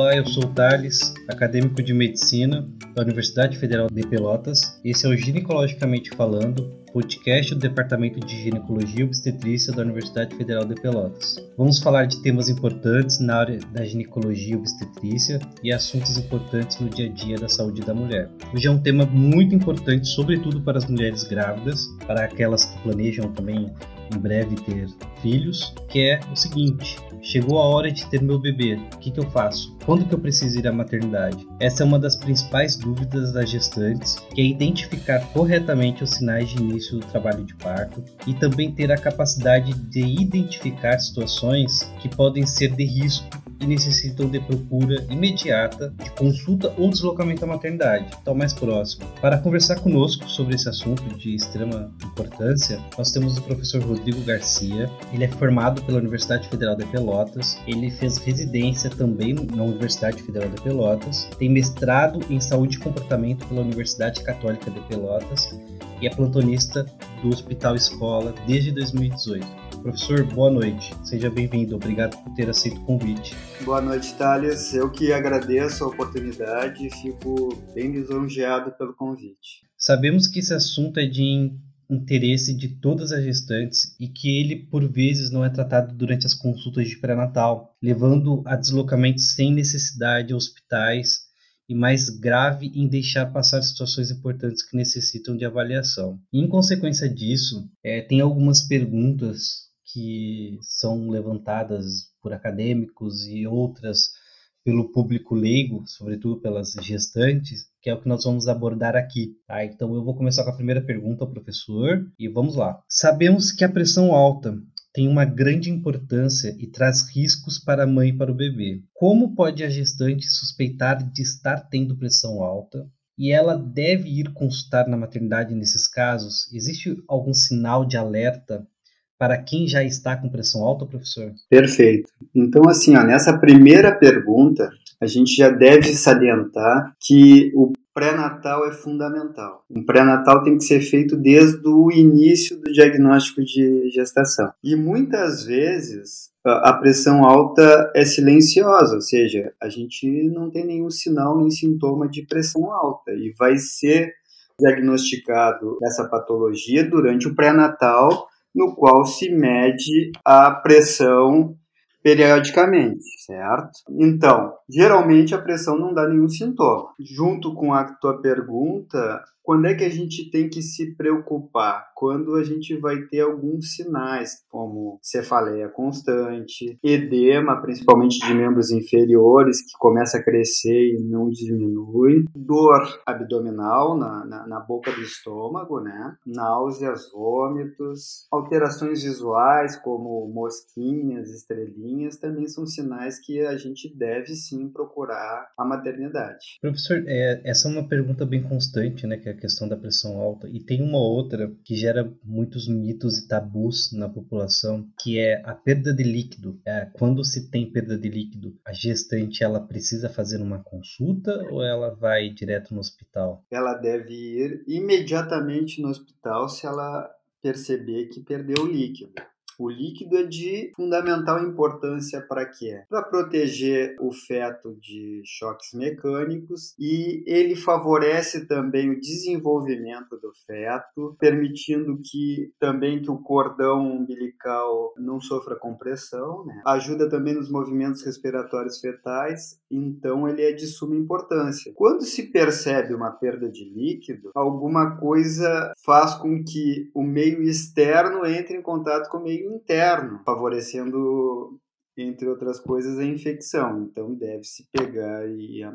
Olá, eu sou o Thales, acadêmico de medicina da Universidade Federal de Pelotas. Esse é o Ginecologicamente Falando, podcast do Departamento de Ginecologia e Obstetrícia da Universidade Federal de Pelotas. Vamos falar de temas importantes na área da ginecologia e obstetrícia e assuntos importantes no dia a dia da saúde da mulher. Hoje é um tema muito importante, sobretudo para as mulheres grávidas, para aquelas que planejam também em breve ter filhos, que é o seguinte: chegou a hora de ter meu bebê, o que, que eu faço? Quando que eu preciso ir à maternidade? Essa é uma das principais dúvidas das gestantes, que é identificar corretamente os sinais de início do trabalho de parto e também ter a capacidade de identificar situações que podem ser de risco e necessitam de procura imediata de consulta ou deslocamento à maternidade, então mais próximo. Para conversar conosco sobre esse assunto de extrema importância, nós temos o professor Rodrigo Garcia. Ele é formado pela Universidade Federal de Pelotas, ele fez residência também na Universidade Federal de Pelotas, tem mestrado em saúde e comportamento pela Universidade Católica de Pelotas e é plantonista do Hospital Escola desde 2018. Professor, boa noite. Seja bem-vindo. Obrigado por ter aceito o convite. Boa noite, Thales. Eu que agradeço a oportunidade e fico bem lisonjeado pelo convite. Sabemos que esse assunto é de interesse de todas as gestantes e que ele, por vezes, não é tratado durante as consultas de pré-natal, levando a deslocamentos sem necessidade a hospitais e mais grave em deixar passar situações importantes que necessitam de avaliação. em consequência disso, é, tem algumas perguntas que são levantadas por acadêmicos e outras pelo público leigo, sobretudo pelas gestantes, que é o que nós vamos abordar aqui. Tá? Então eu vou começar com a primeira pergunta professor e vamos lá. Sabemos que a pressão alta tem uma grande importância e traz riscos para a mãe e para o bebê. Como pode a gestante suspeitar de estar tendo pressão alta? E ela deve ir consultar na maternidade nesses casos? Existe algum sinal de alerta para quem já está com pressão alta, professor? Perfeito. Então, assim, ó, nessa primeira pergunta, a gente já deve salientar que o pré-natal é fundamental. Um pré-natal tem que ser feito desde o início do diagnóstico de gestação. E muitas vezes a pressão alta é silenciosa, ou seja, a gente não tem nenhum sinal nem sintoma de pressão alta e vai ser diagnosticado essa patologia durante o pré-natal no qual se mede a pressão periodicamente, certo? Então, geralmente a pressão não dá nenhum sintoma. Junto com a tua pergunta, quando é que a gente tem que se preocupar? Quando a gente vai ter alguns sinais, como cefaleia constante, edema, principalmente de membros inferiores, que começa a crescer e não diminui, dor abdominal na, na, na boca do estômago, né? náuseas, vômitos, alterações visuais, como mosquinhas, estrelinhas, também são sinais que a gente deve sim procurar a maternidade. Professor, é, essa é uma pergunta bem constante, né? Que a questão da pressão alta. E tem uma outra que gera muitos mitos e tabus na população, que é a perda de líquido. É, quando se tem perda de líquido, a gestante ela precisa fazer uma consulta ou ela vai direto no hospital? Ela deve ir imediatamente no hospital se ela perceber que perdeu o líquido. O líquido é de fundamental importância para quê? Para proteger o feto de choques mecânicos e ele favorece também o desenvolvimento do feto, permitindo que também que o cordão umbilical não sofra compressão, né? Ajuda também nos movimentos respiratórios fetais, então ele é de suma importância. Quando se percebe uma perda de líquido, alguma coisa faz com que o meio externo entre em contato com o meio interno, favorecendo entre outras coisas, a infecção. Então, deve-se pegar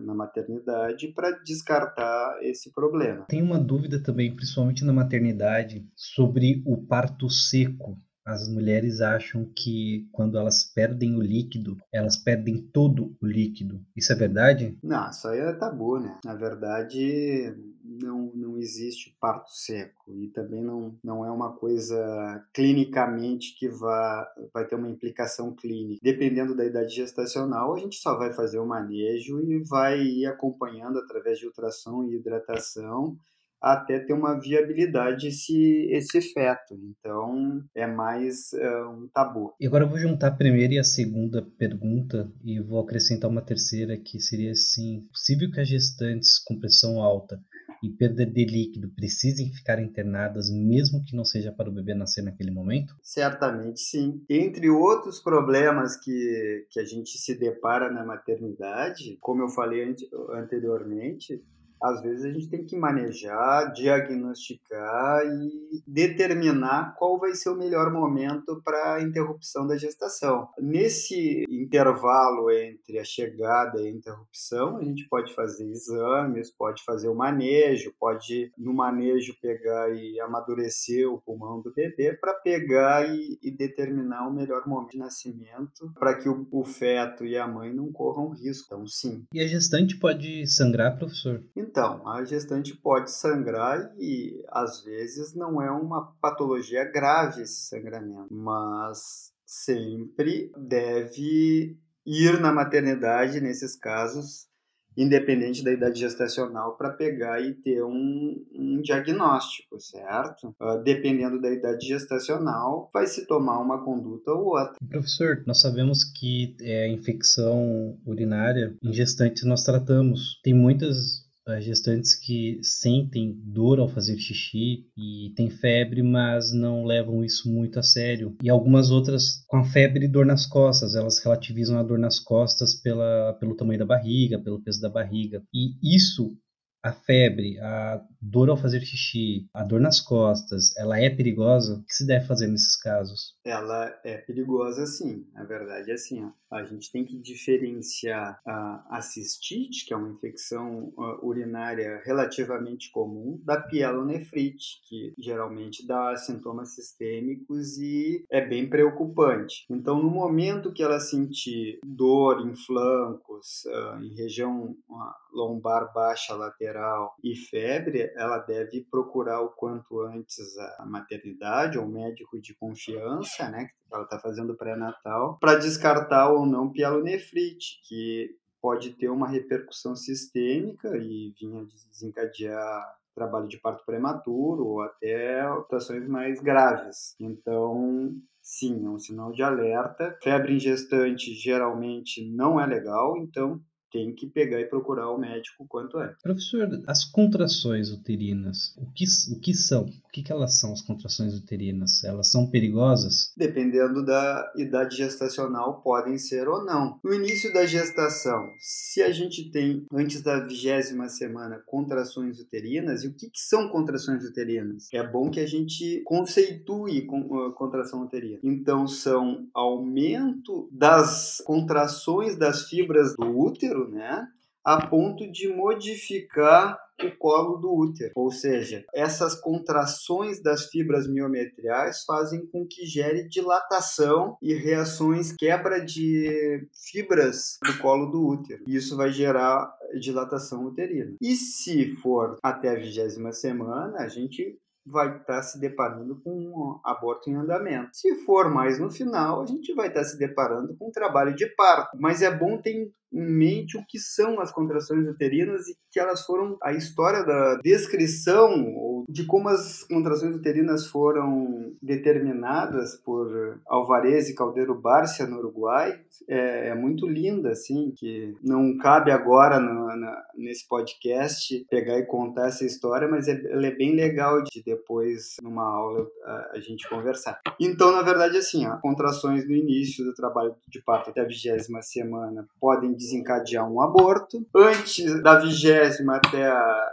na maternidade para descartar esse problema. Tem uma dúvida também, principalmente na maternidade, sobre o parto seco. As mulheres acham que quando elas perdem o líquido, elas perdem todo o líquido. Isso é verdade? Não, isso aí é tabu, né? Na verdade, não, não existe parto seco e também não, não é uma coisa clinicamente que vá, vai ter uma implicação clínica. Dependendo da idade gestacional, a gente só vai fazer o manejo e vai ir acompanhando através de ultrassom e hidratação até ter uma viabilidade esse, esse feto. Então, é mais uh, um tabu. E agora eu vou juntar a primeira e a segunda pergunta e vou acrescentar uma terceira que seria assim: possível que as gestantes com pressão alta e perda de líquido precisem ficar internadas mesmo que não seja para o bebê nascer naquele momento? Certamente sim. Entre outros problemas que, que a gente se depara na maternidade, como eu falei anteriormente, às vezes a gente tem que manejar, diagnosticar e determinar qual vai ser o melhor momento para a interrupção da gestação. Nesse intervalo entre a chegada e a interrupção, a gente pode fazer exames, pode fazer o manejo, pode no manejo pegar e amadurecer o pulmão do bebê para pegar e, e, determinar o melhor momento de nascimento para que o, o feto e a mãe não corram risco. Então, sim. E a gestante pode sangrar, professor? Então, a gestante pode sangrar e às vezes não é uma patologia grave esse sangramento, mas sempre deve ir na maternidade nesses casos independente da idade gestacional, para pegar e ter um, um diagnóstico, certo? Uh, dependendo da idade gestacional, vai se tomar uma conduta ou outra. Professor, nós sabemos que é, a infecção urinária em gestantes nós tratamos. Tem muitas gestantes que sentem dor ao fazer xixi e têm febre, mas não levam isso muito a sério. E algumas outras com a febre e dor nas costas, elas relativizam a dor nas costas pela, pelo tamanho da barriga, pelo peso da barriga. E isso a febre, a dor ao fazer xixi, a dor nas costas, ela é perigosa? O que se deve fazer nesses casos? Ela é perigosa sim. Na verdade é assim, ó. a gente tem que diferenciar a cistite, que é uma infecção urinária relativamente comum, da pielonefrite, que geralmente dá sintomas sistêmicos e é bem preocupante. Então, no momento que ela sentir dor em flancos, em região lombar baixa lateral, e febre, ela deve procurar o quanto antes a maternidade ou médico de confiança, né, que ela está fazendo pré-natal, para descartar ou não pielonefrite, que pode ter uma repercussão sistêmica e vir a desencadear trabalho de parto prematuro ou até alterações mais graves. Então, sim, é um sinal de alerta. Febre em gestante geralmente não é legal, então tem que pegar e procurar o médico quanto antes. Professor, as contrações uterinas, o que, o que são? O que, que elas são, as contrações uterinas? Elas são perigosas? Dependendo da idade gestacional, podem ser ou não. No início da gestação, se a gente tem, antes da vigésima semana, contrações uterinas, e o que, que são contrações uterinas? É bom que a gente conceitue com, uh, contração uterina. Então, são aumento das contrações das fibras do útero, né? A ponto de modificar o colo do útero. Ou seja, essas contrações das fibras miometriais fazem com que gere dilatação e reações quebra de fibras do colo do útero. Isso vai gerar dilatação uterina. E se for até a vigésima semana, a gente vai estar tá se deparando com um aborto em andamento. Se for mais no final, a gente vai estar tá se deparando com um trabalho de parto. Mas é bom ter em mente o que são as contrações uterinas e que elas foram a história da descrição de como as contrações uterinas foram determinadas por Alvarez e Caldeiro Bárcia no Uruguai é, é muito linda, assim, que não cabe agora no, na, nesse podcast pegar e contar essa história, mas é, ela é bem legal de depois, numa aula, a, a gente conversar. Então, na verdade, assim, ó, contrações no início do trabalho de parto até a vigésima semana podem desencadear um aborto. Antes da vigésima até a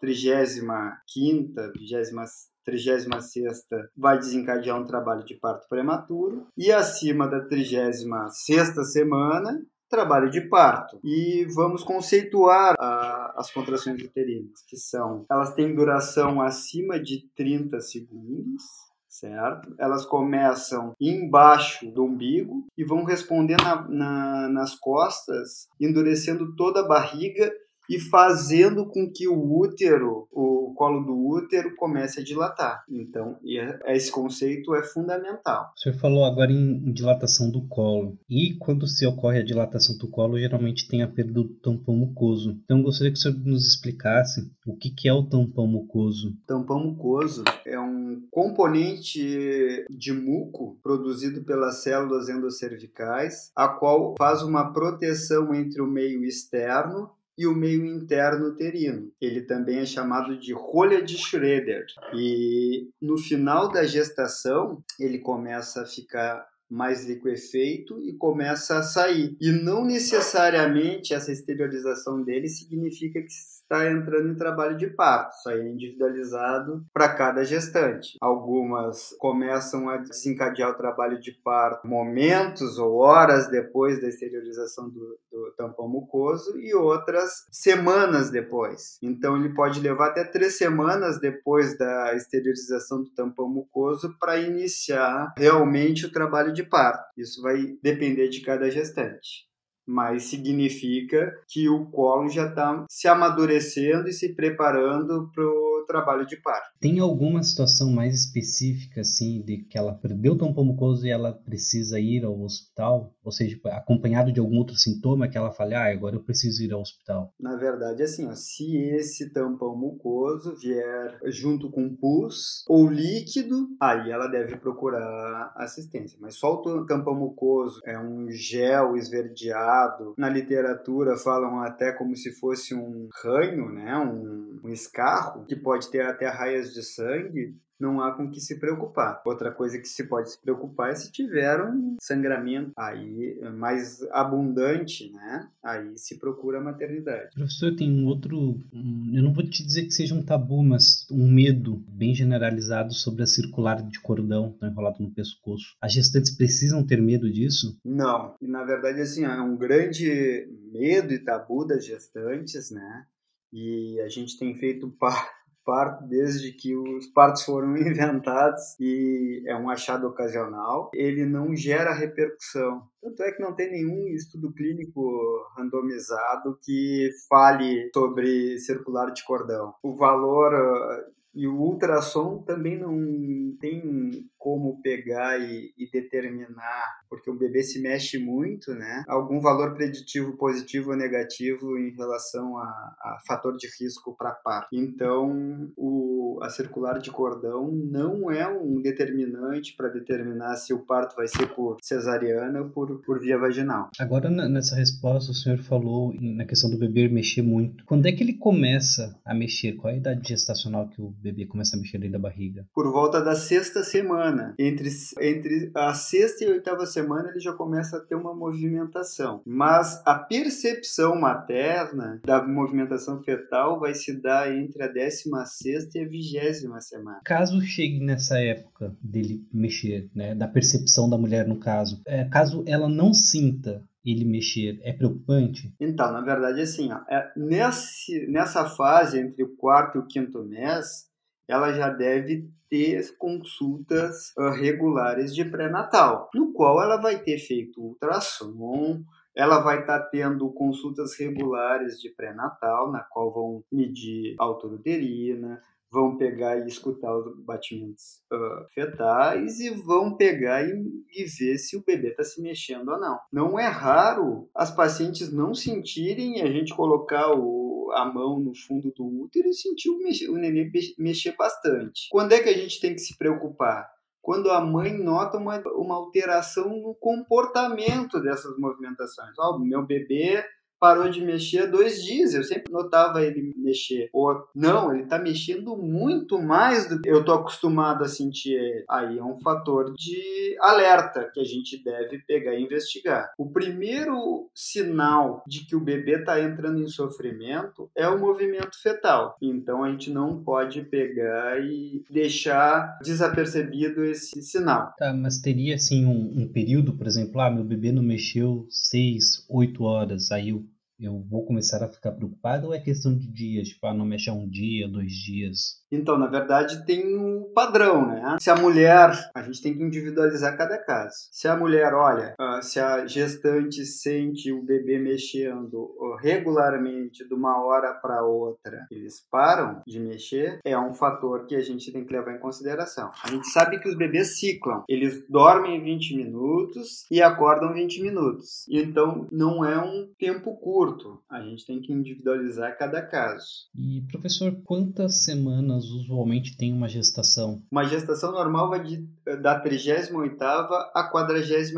trigésima quinta, vigésima trigésima sexta vai desencadear um trabalho de parto prematuro e acima da trigésima sexta semana trabalho de parto. E vamos conceituar a, as contrações uterinas, que são, elas têm duração acima de 30 segundos, certo? Elas começam embaixo do umbigo e vão responder na, na, nas costas, endurecendo toda a barriga e fazendo com que o útero, o colo do útero comece a dilatar. Então, é, esse conceito é fundamental. O senhor falou agora em dilatação do colo. E quando se ocorre a dilatação do colo, geralmente tem a perda do tampão mucoso. Então, gostaria que o senhor nos explicasse o que é o tampão mucoso. Tampão mucoso é um componente de muco produzido pelas células endocervicais, a qual faz uma proteção entre o meio externo e o meio interno uterino. Ele também é chamado de rolha de Schroeder. E no final da gestação, ele começa a ficar mais liquefeito e começa a sair. E não necessariamente essa exteriorização dele significa que está entrando em trabalho de parto. Isso aí é individualizado para cada gestante. Algumas começam a desencadear o trabalho de parto momentos ou horas depois da exteriorização do, do tampão mucoso e outras semanas depois. Então ele pode levar até três semanas depois da exteriorização do tampão mucoso para iniciar realmente o trabalho de parto. Isso vai depender de cada gestante mas significa que o colo já está se amadurecendo e se preparando para o trabalho de parto. Tem alguma situação mais específica, assim, de que ela perdeu o tampão mucoso e ela precisa ir ao hospital? Ou seja, acompanhado de algum outro sintoma que ela fale, ah, agora eu preciso ir ao hospital? Na verdade, assim, ó, se esse tampão mucoso vier junto com pus ou líquido, aí ela deve procurar assistência. Mas só o tampão mucoso é um gel esverdeado na literatura falam até como se fosse um ranho, né? um, um escarro, que pode ter até raias de sangue não há com que se preocupar. Outra coisa que se pode se preocupar é se tiver um sangramento aí mais abundante, né? Aí se procura a maternidade. Professor, tem um outro, eu não vou te dizer que seja um tabu, mas um medo bem generalizado sobre a circular de cordão tá enrolado no pescoço. As gestantes precisam ter medo disso? Não. E na verdade assim, é um grande medo e tabu das gestantes, né? E a gente tem feito parte desde que os partos foram inventados e é um achado ocasional. Ele não gera repercussão. Tanto é que não tem nenhum estudo clínico randomizado que fale sobre circular de cordão. O valor e o ultrassom também não tem como pegar e, e, determinar, porque o bebê se mexe muito, né? Algum valor preditivo positivo ou negativo em relação a, a fator de risco para parto. Então, o, a circular de cordão não é um determinante para determinar se o parto vai ser por cesariana ou por, por via vaginal. Agora, nessa resposta, o senhor falou na questão do bebê mexer muito. Quando é que ele começa a mexer? Qual é a idade gestacional que o bebê começa a mexer dentro da barriga? Por volta da sexta semana. Entre, entre a sexta e a oitava semana ele já começa a ter uma movimentação. Mas a percepção materna da movimentação fetal vai se dar entre a décima sexta e a vigésima semana. Caso chegue nessa época dele mexer, né, da percepção da mulher no caso, é, caso ela não sinta ele mexer é preocupante? Então, na verdade, assim, ó, é, nesse, nessa fase entre o quarto e o quinto mês, ela já deve ter consultas uh, regulares de pré-natal, no qual ela vai ter feito ultrassom, ela vai estar tá tendo consultas regulares de pré-natal, na qual vão medir a altura uterina, vão pegar e escutar os batimentos uh, fetais e vão pegar e, e ver se o bebê está se mexendo ou não. Não é raro as pacientes não sentirem a gente colocar o a mão no fundo do útero e sentiu o neném mexer bastante. Quando é que a gente tem que se preocupar? Quando a mãe nota uma, uma alteração no comportamento dessas movimentações. Ó, oh, meu bebê parou de mexer há dois dias. Eu sempre notava ele mexer. Ou não, ele está mexendo muito mais do que eu estou acostumado a sentir ele. Aí é um fator de alerta que a gente deve pegar e investigar. O primeiro sinal de que o bebê está entrando em sofrimento é o movimento fetal. Então a gente não pode pegar e deixar desapercebido esse sinal. Tá, mas teria assim um, um período, por exemplo, ah, meu bebê não mexeu seis, oito horas, aí eu eu vou começar a ficar preocupado ou é questão de dias, tipo, ah, não mexe um dia, dois dias? Então, na verdade, tem um padrão, né? Se a mulher, a gente tem que individualizar cada caso. Se a mulher, olha, ah, se a gestante sente o bebê mexendo regularmente de uma hora para outra, eles param de mexer, é um fator que a gente tem que levar em consideração. A gente sabe que os bebês ciclam, eles dormem 20 minutos e acordam 20 minutos. Então, não é um tempo curto. A gente tem que individualizar cada caso. E, professor, quantas semanas usualmente tem uma gestação? Uma gestação normal vai de, da 38 à 42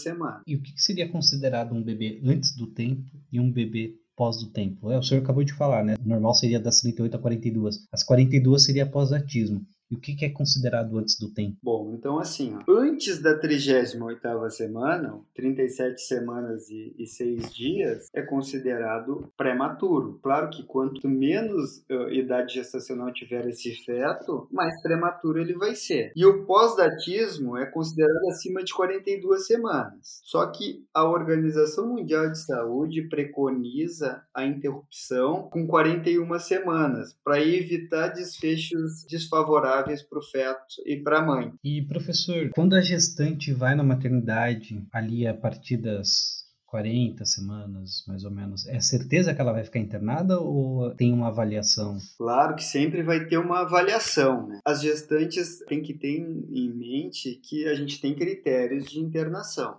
semana. E o que seria considerado um bebê antes do tempo e um bebê pós do tempo? É, o senhor acabou de falar, né? O normal seria das 38 a 42. As 42 seria pós-datismo. E o que é considerado antes do tempo? Bom, então assim, ó, antes da 38ª semana, 37 semanas e, e 6 dias, é considerado prematuro. Claro que quanto menos uh, idade gestacional tiver esse feto, mais prematuro ele vai ser. E o pós-datismo é considerado acima de 42 semanas. Só que a Organização Mundial de Saúde preconiza a interrupção com 41 semanas, para evitar desfechos desfavoráveis favoráveis para o feto e para a mãe. E professor, quando a gestante vai na maternidade ali a partir das 40 semanas, mais ou menos. É certeza que ela vai ficar internada ou tem uma avaliação? Claro que sempre vai ter uma avaliação. Né? As gestantes têm que ter em mente que a gente tem critérios de internação.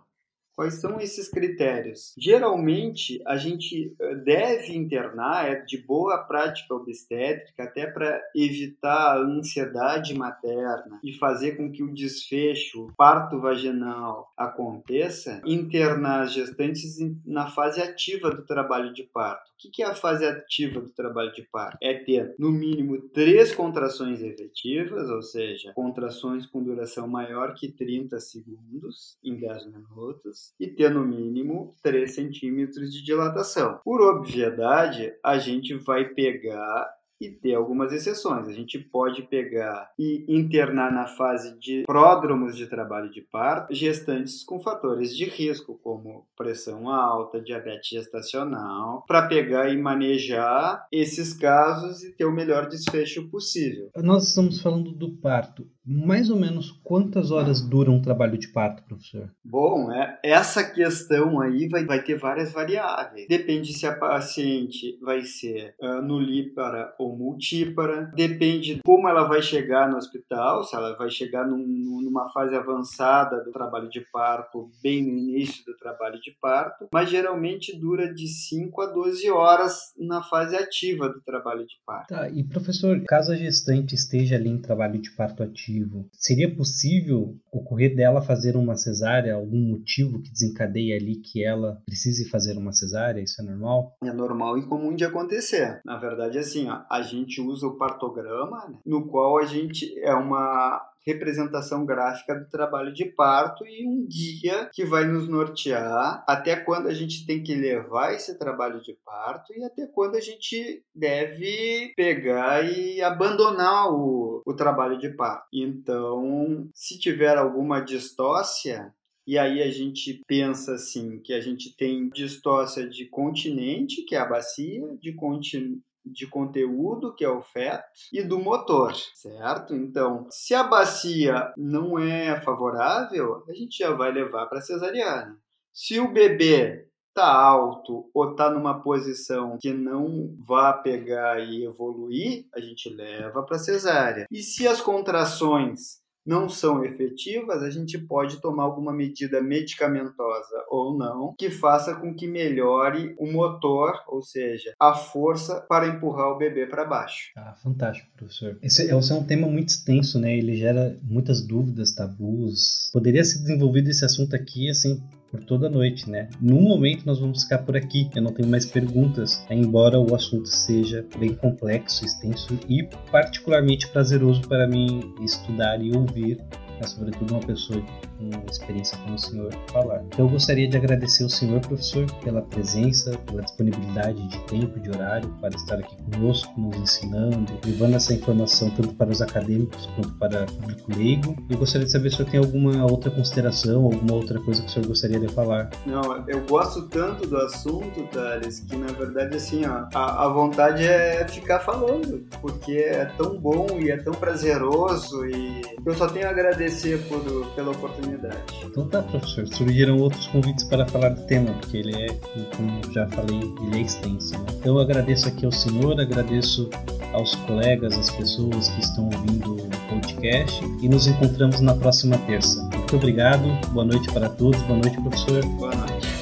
Quais são esses critérios? Geralmente, a gente eh, deve internar, é de boa prática obstétrica, até para evitar a ansiedade materna e fazer com que o desfecho, parto vaginal, aconteça, internar as gestantes na fase ativa do trabalho de parto. O que é a fase ativa do trabalho de parto? É ter, no mínimo, três contrações efetivas, ou seja, contrações com duração maior que 30 segundos em 10 minutos e ter no mínimo 3 centímetros de dilatação. Por obviedade, a gente vai pegar e ter algumas exceções. A gente pode pegar e internar na fase de pródromos de trabalho de parto gestantes com fatores de risco, como pressão alta, diabetes gestacional, para pegar e manejar esses casos e ter o melhor desfecho possível. Nós estamos falando do parto mais ou menos quantas horas dura um trabalho de parto, professor? Bom, é, essa questão aí vai, vai ter várias variáveis. Depende se a paciente vai ser uh, nulípara ou multípara, depende de como ela vai chegar no hospital, se ela vai chegar num, numa fase avançada do trabalho de parto, bem no início do trabalho de parto, mas geralmente dura de 5 a 12 horas na fase ativa do trabalho de parto. Tá, e professor, caso a gestante esteja ali em trabalho de parto ativo, motivo. Seria possível ocorrer dela fazer uma cesárea, algum motivo que desencadeie ali que ela precise fazer uma cesárea? Isso é normal? É normal e comum de acontecer. Na verdade, assim, ó, a gente usa o partograma, né, no qual a gente é uma representação gráfica do trabalho de parto e um guia que vai nos nortear até quando a gente tem que levar esse trabalho de parto e até quando a gente deve pegar e abandonar o, o trabalho de parto. Então, se tiver alguma distócia, e aí a gente pensa assim que a gente tem distócia de continente, que é a bacia, de continente de conteúdo, que é o feto, e do motor, certo? Então, se a bacia não é favorável, a gente já vai levar para cesariana. Se o bebê tá alto ou tá numa posição que não vá pegar e evoluir, a gente leva para cesárea. E se as contrações não são efetivas, a gente pode tomar alguma medida medicamentosa ou não que faça com que melhore o motor, ou seja, a força para empurrar o bebê para baixo. Ah, fantástico, professor. Esse é, esse é um tema muito extenso, né? Ele gera muitas dúvidas, tabus. Poderia ser desenvolvido esse assunto aqui, assim, por toda a noite, né? No momento nós vamos ficar por aqui. Eu não tenho mais perguntas, embora o assunto seja bem complexo, extenso e particularmente prazeroso para mim estudar e ouvir mas sobretudo uma pessoa com experiência como o senhor falar. Então eu gostaria de agradecer ao senhor, professor, pela presença, pela disponibilidade de tempo, de horário, para estar aqui conosco, nos ensinando, levando essa informação tanto para os acadêmicos quanto para o público leigo. Eu gostaria de saber se o senhor tem alguma outra consideração, alguma outra coisa que o senhor gostaria de falar. Não, eu gosto tanto do assunto, Thales, que na verdade, assim, ó, a, a vontade é ficar falando, porque é tão bom e é tão prazeroso e eu só tenho a agradecer por, pela oportunidade. Então tá, professor. Surgiram outros convites para falar do tema, porque ele é, como já falei, ele é extenso. Né? Então eu agradeço aqui ao senhor, agradeço aos colegas, às pessoas que estão ouvindo o podcast e nos encontramos na próxima terça. Muito obrigado, boa noite para todos, boa noite, professor. Boa noite.